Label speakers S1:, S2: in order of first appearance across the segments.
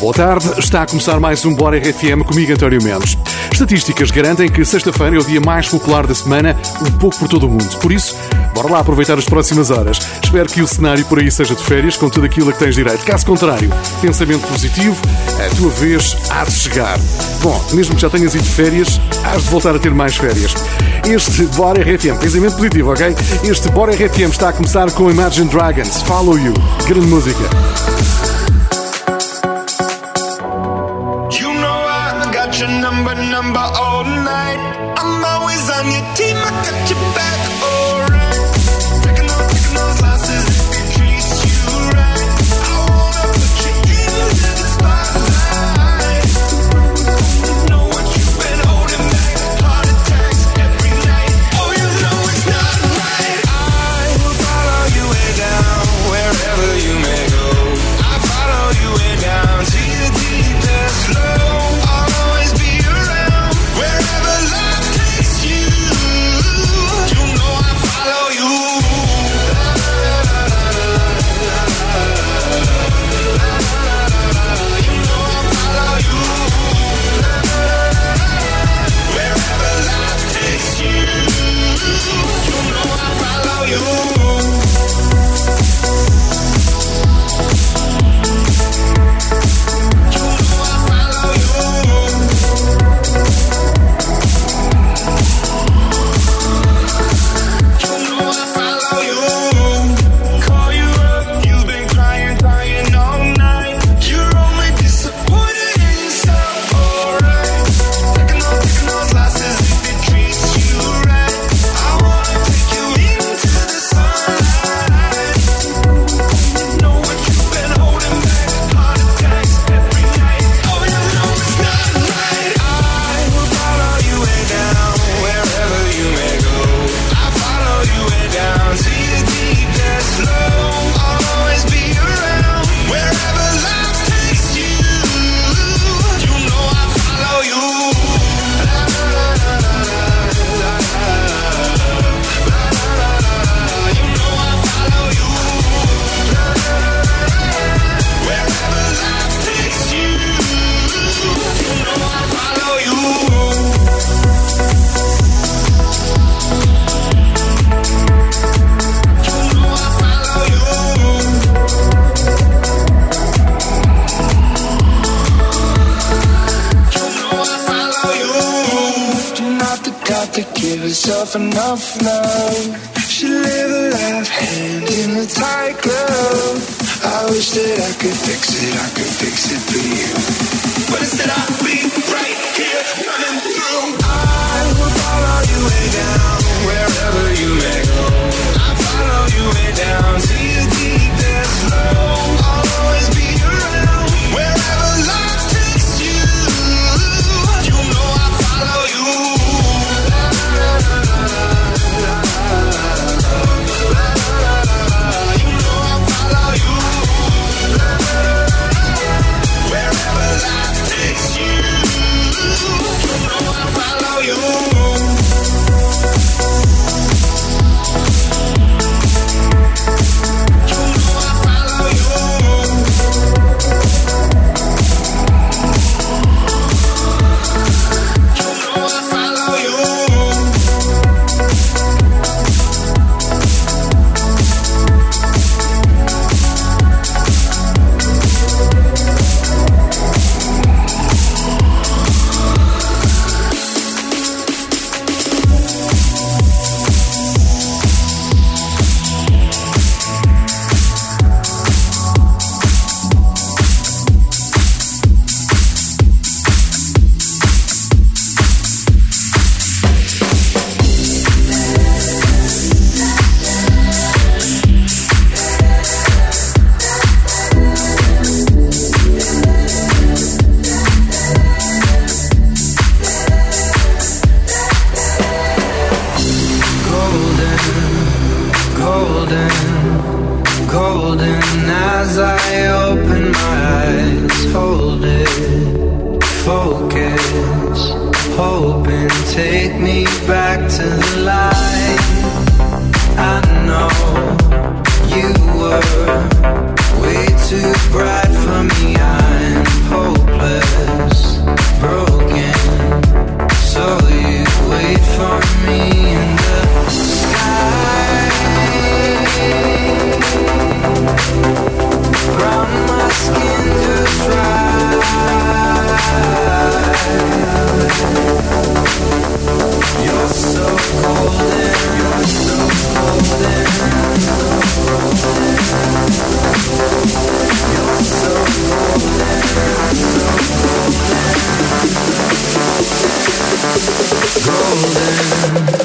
S1: Boa tarde, está a começar mais um Bora RFM comigo, António Mendes. Estatísticas garantem que sexta-feira é o dia mais popular da semana, um pouco por todo o mundo. Por isso, bora lá aproveitar as próximas horas. Espero que o cenário por aí seja de férias, com tudo aquilo a que tens direito. Caso contrário, pensamento positivo, a tua vez há de chegar. Bom, mesmo que já tenhas ido de férias, hás de voltar a ter mais férias. Este Bora RFM, pensamento positivo, ok? Este Bora RFM está a começar com Imagine Dragons, Follow You. Grande música.
S2: got to
S1: give herself enough love. She live a life hand in a tight glove. I wish that I could fix it, I could fix it
S2: for you. But
S1: instead I'll be right here running through. I will follow you way down, wherever you may go. I'll follow you way down to.
S2: golden.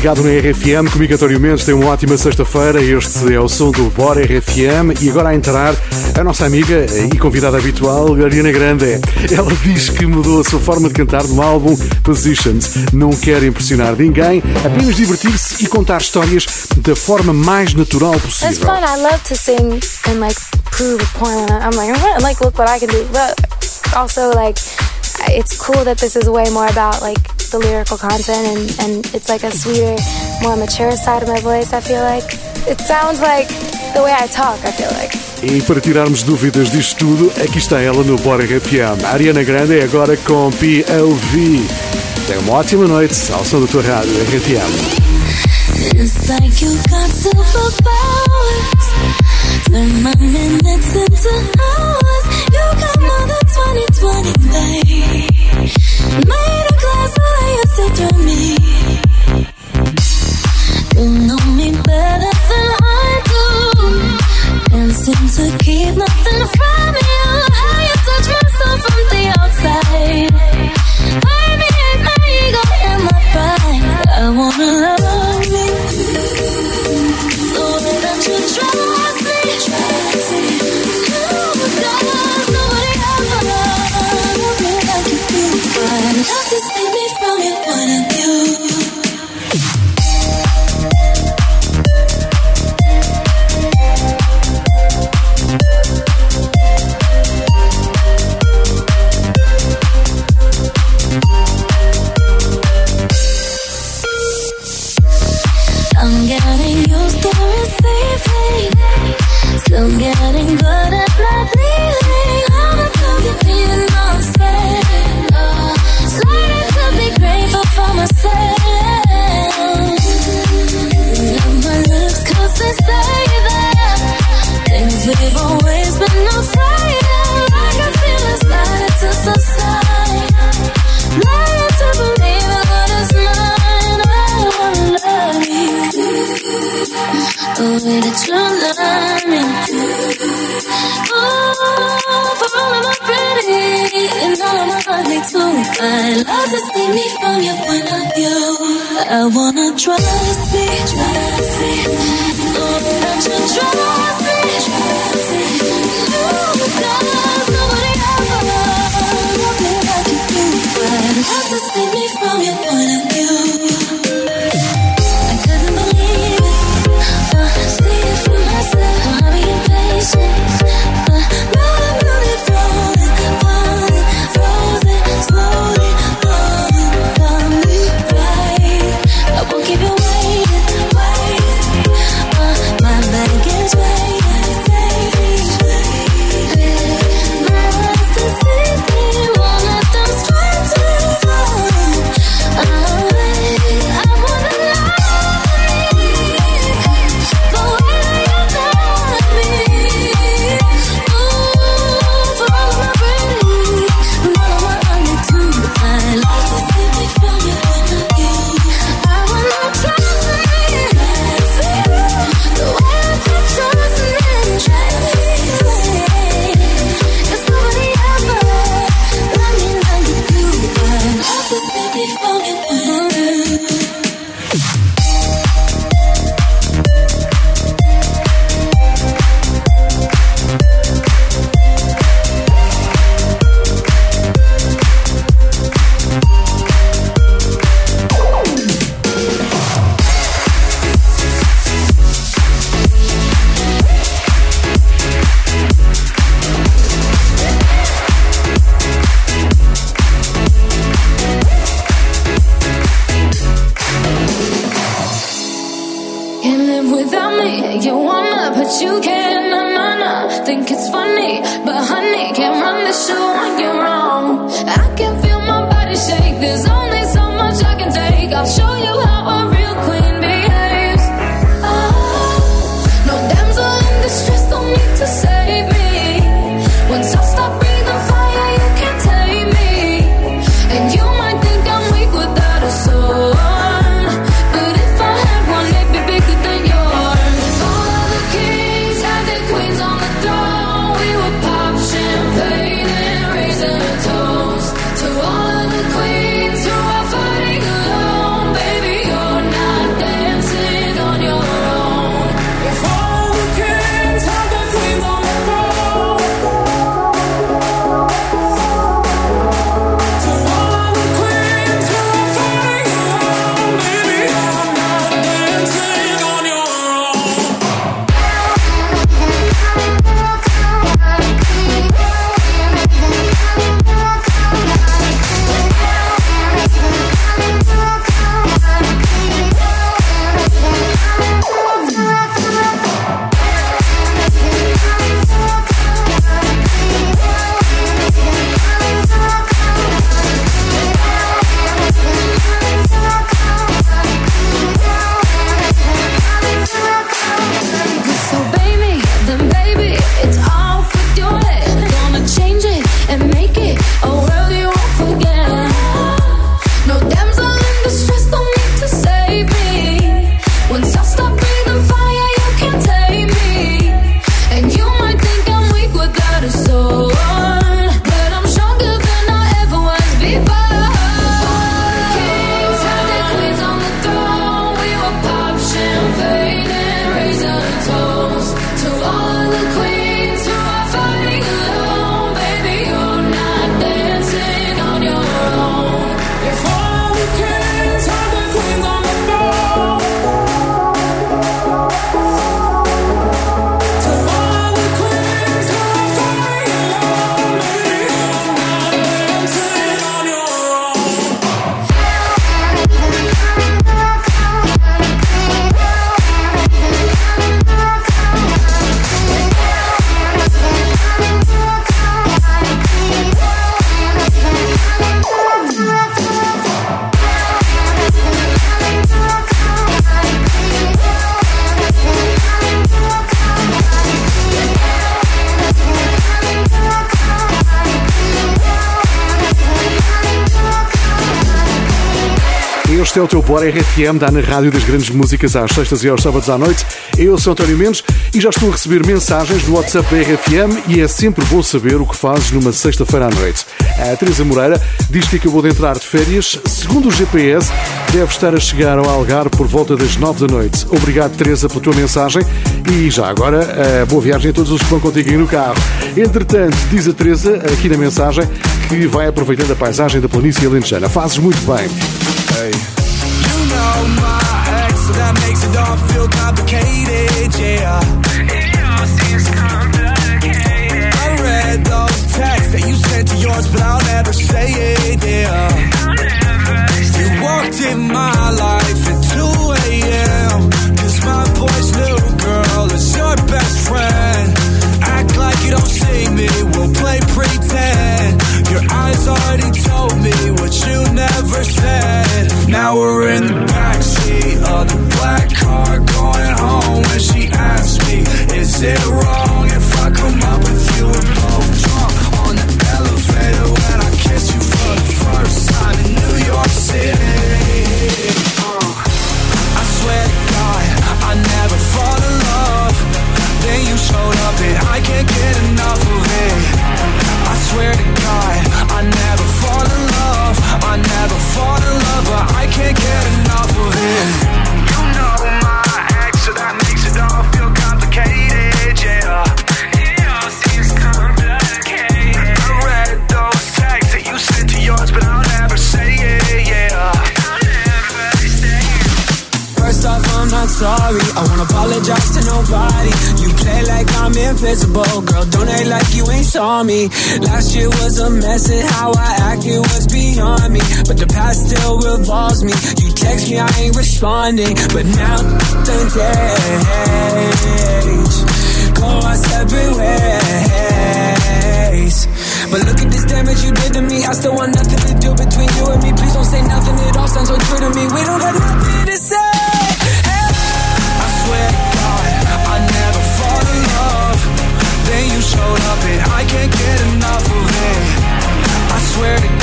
S3: Ligado na RFM, comigo António Mendes, tem uma ótima sexta-feira. Este é o som do Bora RFM e agora a entrar a nossa amiga e convidada habitual, Ariana Grande. Ela diz que mudou a sua forma de cantar no álbum Positions. Não quer impressionar ninguém, apenas divertir-se e contar histórias da forma mais natural possível.
S1: It's fun. I love to sing and like prove a point. I'm like, like look what I can do. But also like, it's cool that this is way more about like the lyrical content and, and it's like a sweeter, more mature side of my voice, I feel like. It sounds like the way I talk, I feel like.
S3: E para tirarmos dúvidas disto tudo, aqui está ela no Bora RFM. Ariana Grande é agora com POV. Tenha uma ótima noite ao som da tua rádio RFM.
S4: It's like you got superpowers. Turn my minutes into hours. You got more than 2020, babe. Made a glass to me. You know me. To see me from your point of view. I wanna trust me, trust me. Oh, that you trust me, trust me. You does nobody ever love me like you do. I love to see me from your point of view.
S5: Este é o teu Bora RFM, dá na Rádio das Grandes Músicas às sextas e aos sábados à noite. Eu sou António Mendes e já estou a receber mensagens do WhatsApp da RFM e é sempre bom saber o que fazes numa sexta-feira à noite. A Teresa Moreira diz que acabou de entrar de férias. Segundo o GPS, deve estar a chegar ao Algarve por volta das nove da noite. Obrigado, Teresa, pela tua mensagem e já agora, boa viagem a todos os que vão contigo aí no carro. Entretanto, diz a Teresa, aqui na mensagem, que vai aproveitando a paisagem da planície alentejana. Fazes muito bem. Hey. It all feel complicated, yeah. I read those texts that you sent to yours, but I'll never say it, yeah. You walked in my life
S6: responding. But now the days go our separate ways. But look at this damage you did to me. I still want nothing to do between you and me. Please don't say nothing. It all sounds so true to me. We don't got nothing to say.
S7: I swear to God, I never fall in love. Then you showed up and I can't get enough of it. I swear to God,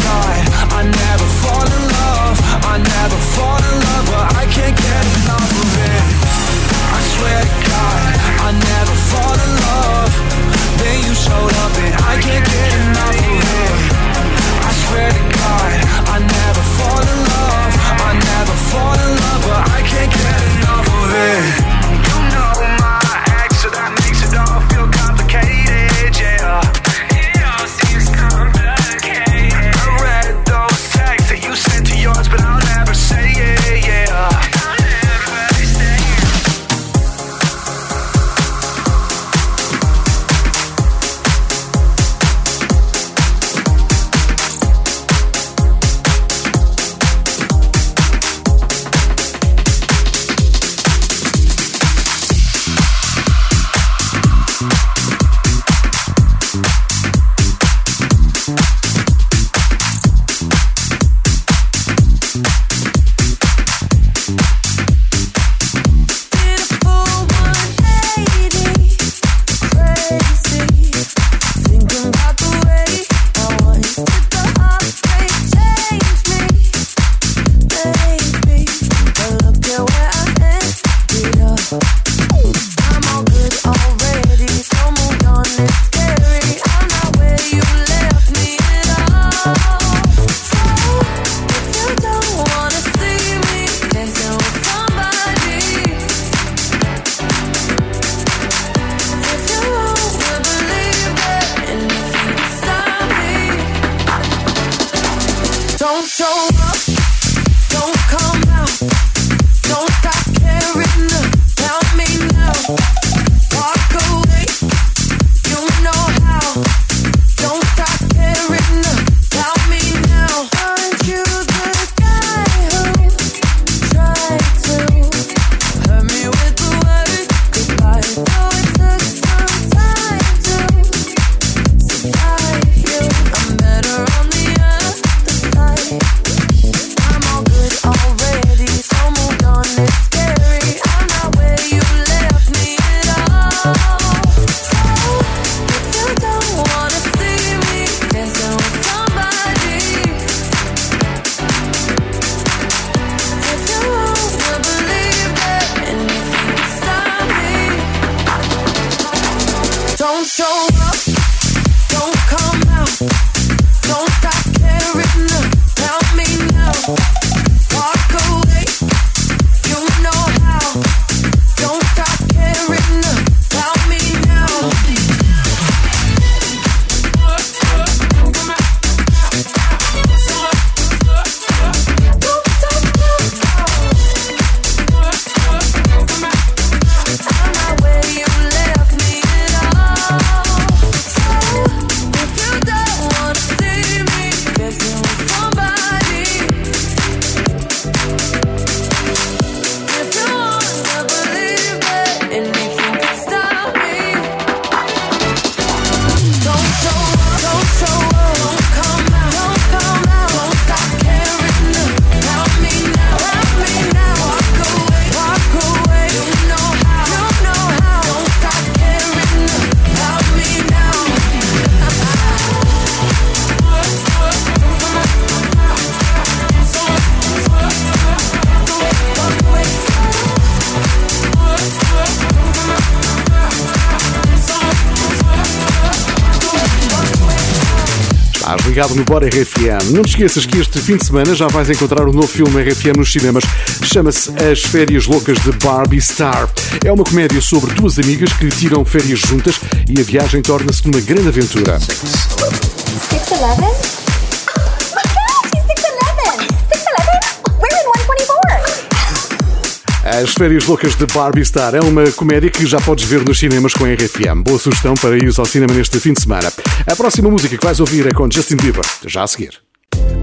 S3: Estás ligado no Bora RFM. Não te esqueças que este fim de semana já vais encontrar o um novo filme RFM nos cinemas. Chama-se As Férias Loucas de Barbie Star. É uma comédia sobre duas amigas que tiram férias juntas e a viagem torna-se uma grande aventura.
S1: 611?
S3: As Férias Loucas de Barbie Star é uma comédia que já podes ver nos cinemas com a RFM. Boa sugestão para ir ao cinema neste fim de semana. A próxima música que vais ouvir é com Justin Bieber, já a seguir.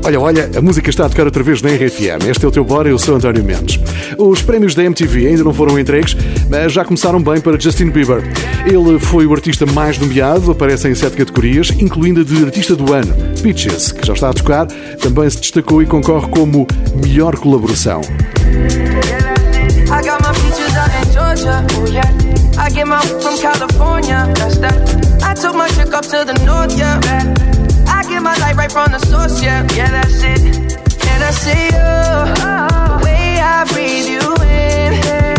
S3: Olha, olha, a música está a tocar outra vez na RFM. Este é o teu Bora, eu sou António Mendes. Os prémios da MTV ainda não foram entregues, mas já começaram bem para Justin Bieber. Ele foi o artista mais nomeado, aparece em sete categorias, incluindo a de Artista do Ano, Peaches, que já está a tocar, também se destacou e concorre como Melhor Colaboração.
S8: Georgia. Oh yeah. I get my from California. That's that. I took my chick up to the north. Yeah. I get my light right from the source. Yeah. Yeah, that's it. And I see you. The way I breathe you in.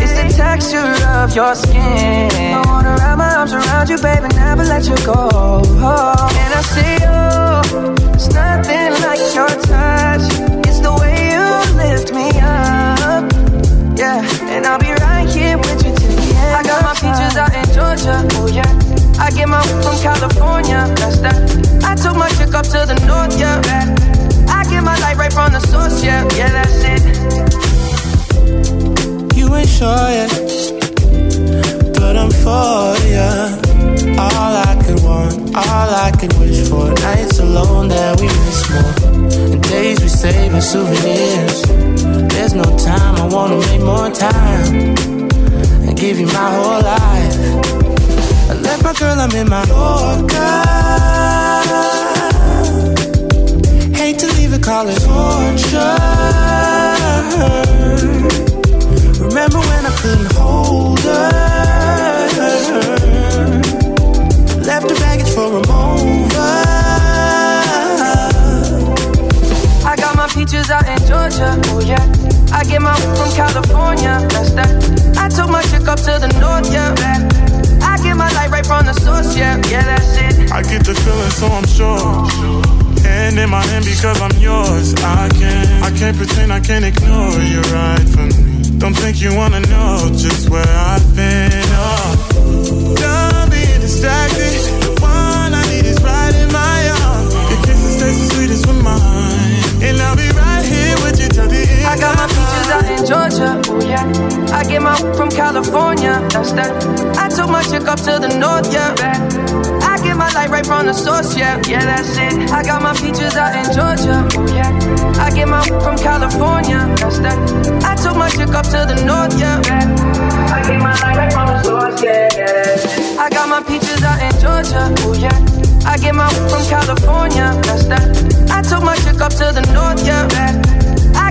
S8: It's the texture of your skin. I wanna wrap my arms around you, baby, never let you go. And I see you. It's nothing like your touch. It's the way you lift me up. Yeah, and I'll be right I got my peaches out in Georgia. Oh yeah. I get my from California. That's that. I took my chick up to the north. Yeah. I get my light right from the source. Yeah, yeah, that's it.
S9: You ain't sure yet, but I'm for ya. All I could want, all I could wish for. Nights alone that we miss more. And days we save as souvenirs. There's no time, I wanna make more time. Give you my whole life. I left my girl, I'm in my Yorker. Hate to leave it, call it torture. Remember when I couldn't hold her? Left the baggage for a mover.
S8: I got my peaches out in Georgia. Oh yeah. I get my from California. That's that. I took my chick up to the north. Yeah. I get my light right from the source. Yeah, yeah, that's it.
S10: I get the feeling, so I'm sure. Hand in my hand because I'm yours. I can't, I can't pretend, I can't ignore you right from me. Don't think you wanna know just where I've been. Oh, done being distracted.
S8: Georgia. Yeah. I get my from California. That's that. I took my chick up to the north. Yeah. I get my light right from the source. Yeah, yeah, that's it. I got my peaches out in Georgia. Yeah. I get my from California. That's that. I took my chick up to the north. Yeah. I get my light right from the source. Yeah, yeah. I got my peaches out in Georgia. Oh yeah. I get my from California. That's that. I took my chick up to the north. Yeah.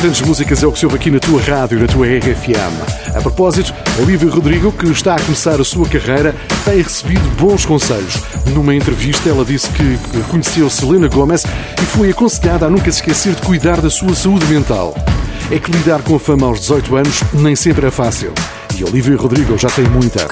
S3: Grandes músicas é o que se ouve aqui na tua rádio, na tua RFM. A propósito, a Rodrigo, que está a começar a sua carreira, tem recebido bons conselhos. Numa entrevista, ela disse que conheceu Selena Gomez e foi aconselhada a nunca se esquecer de cuidar da sua saúde mental. É que lidar com a fama aos 18 anos nem sempre é fácil. E Olivia Rodrigo já tem muita.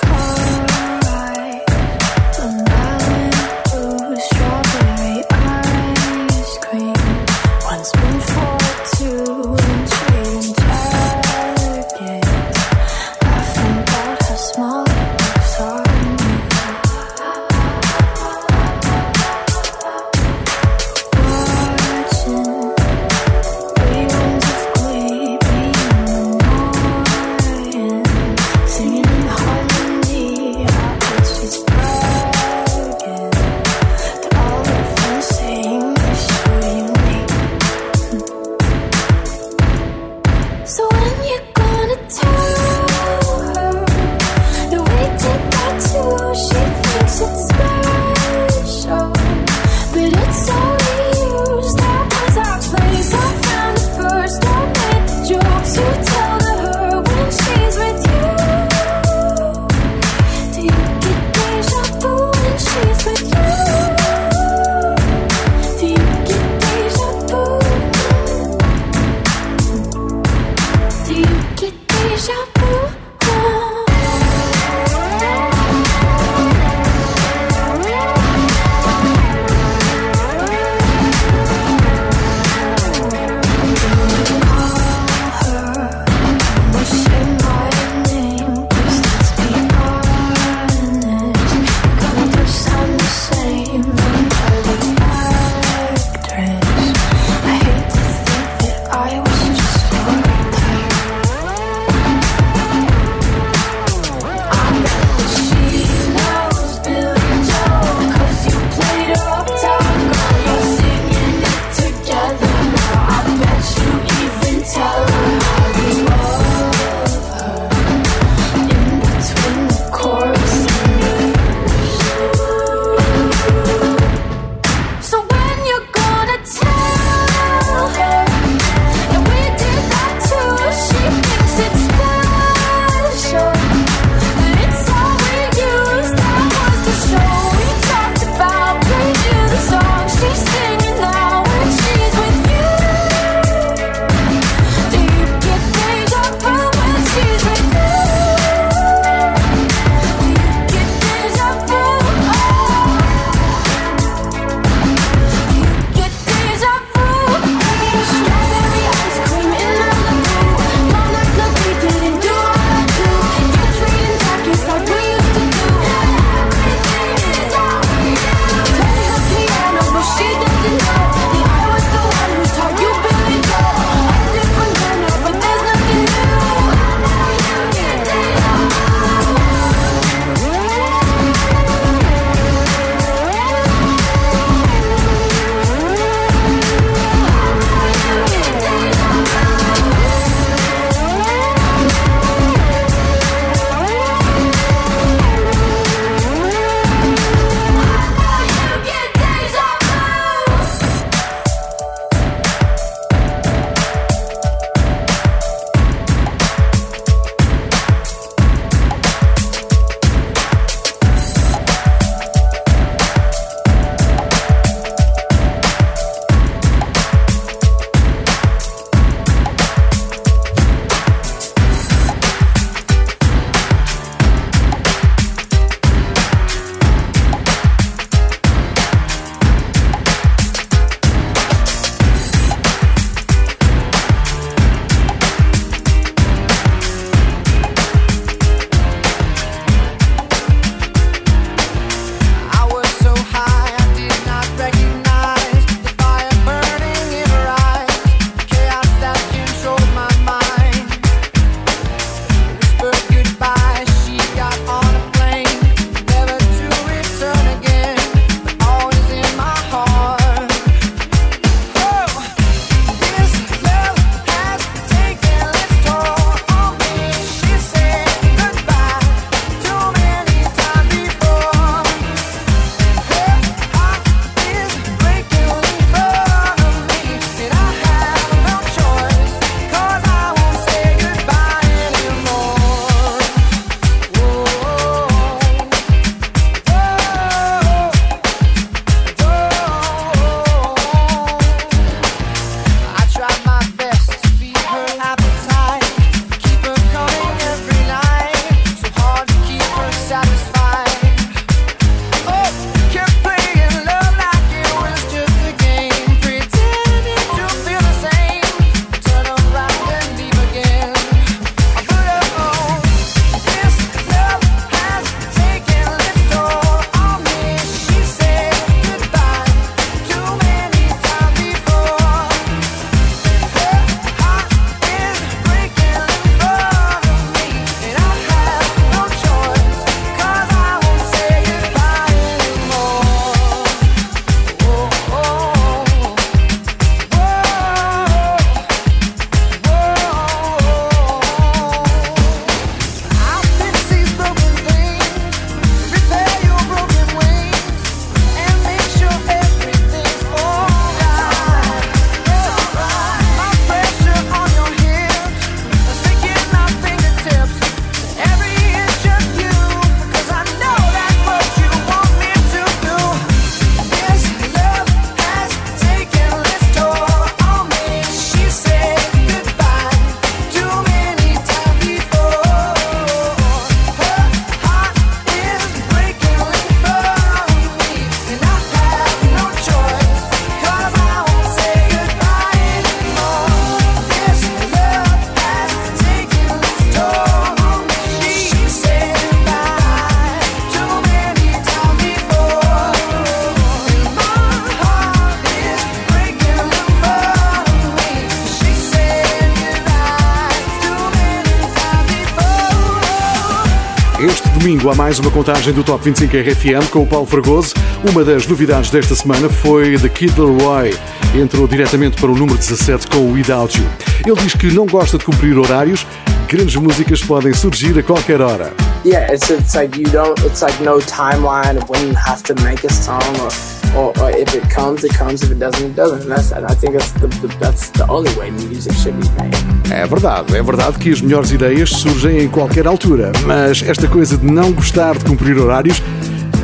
S3: Mais uma contagem do Top 25 RFM com o Paulo Fragoso. Uma das novidades desta semana foi The Kid Leroy. Entrou diretamente para o número 17 com o Without You. Ele diz que não gosta de cumprir horários, grandes músicas podem surgir a qualquer hora.
S11: Yeah, it's it's like you don't. It's like no timeline of when you have to make a song, or or, or if it comes, it comes. If it doesn't, it doesn't. And that's and I think that's the, the that's the only way music should be made.
S3: É verdade, é verdade que as melhores ideias surgem em qualquer altura, mas esta coisa de não gostar de cumprir horários,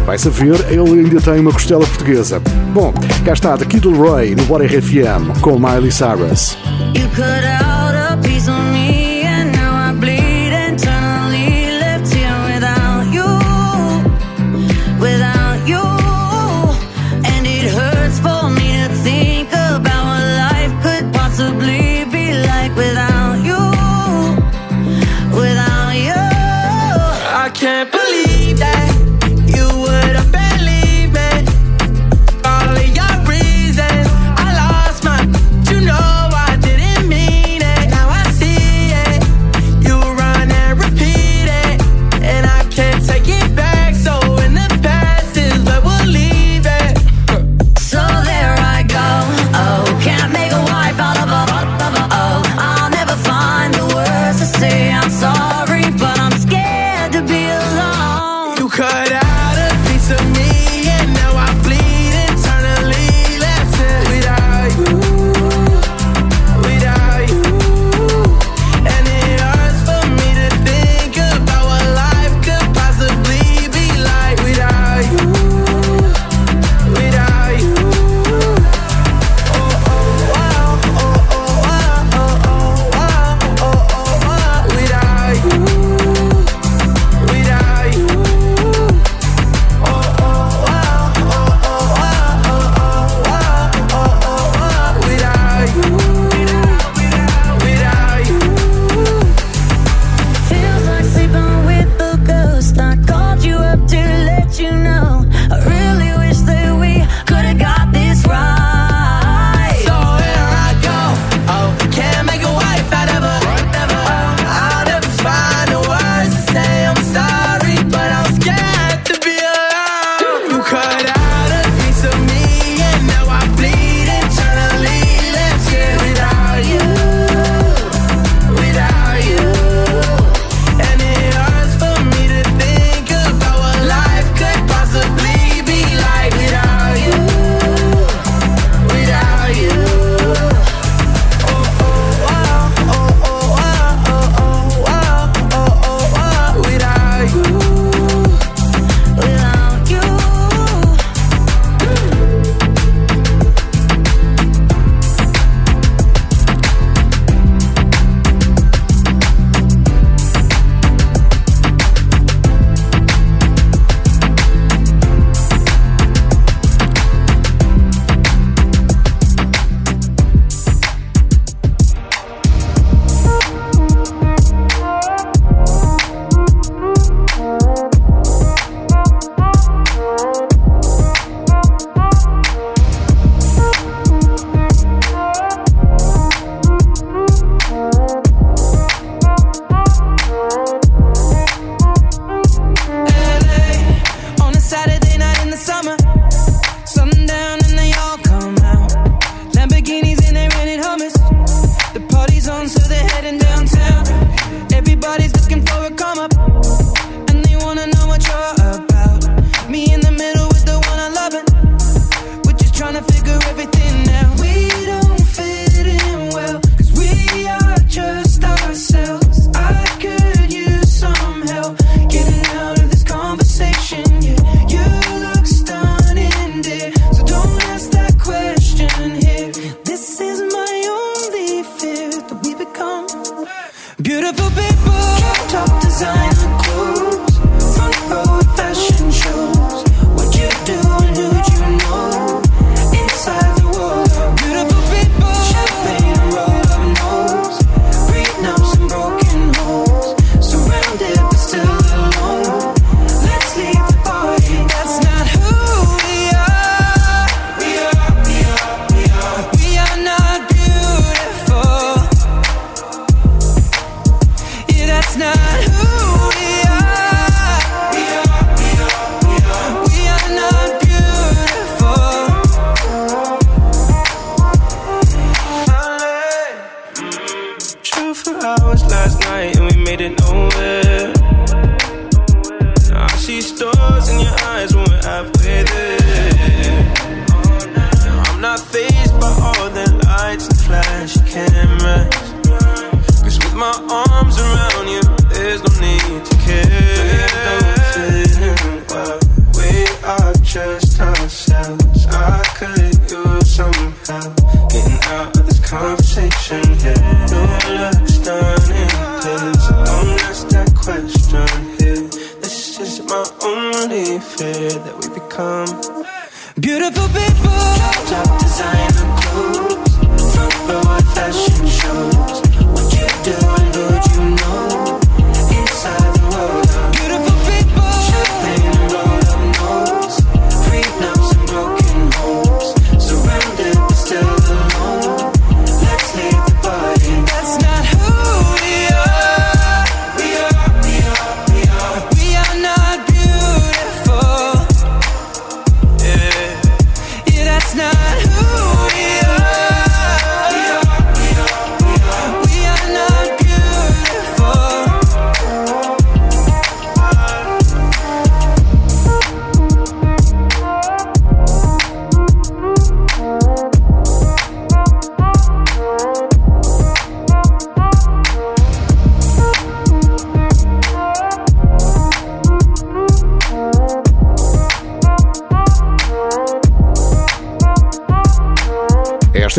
S3: vai saber, ele ainda tem uma costela portuguesa. Bom, cá está, The Kid Leroy no Bora RFM com Miley Cyrus.
S2: Beautiful people, top designer clothes, front row.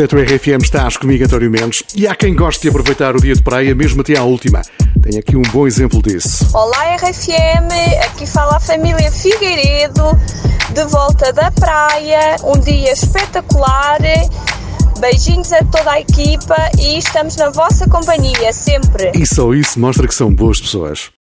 S3: Setor RFM estás comigo, António Mendes. E há quem goste de aproveitar o dia de praia, mesmo até à última. Tenho aqui um bom exemplo disso.
S12: Olá, RFM. Aqui fala a família Figueiredo, de volta da praia. Um dia espetacular. Beijinhos a toda a equipa e estamos na vossa companhia sempre.
S3: E só isso mostra que são boas pessoas.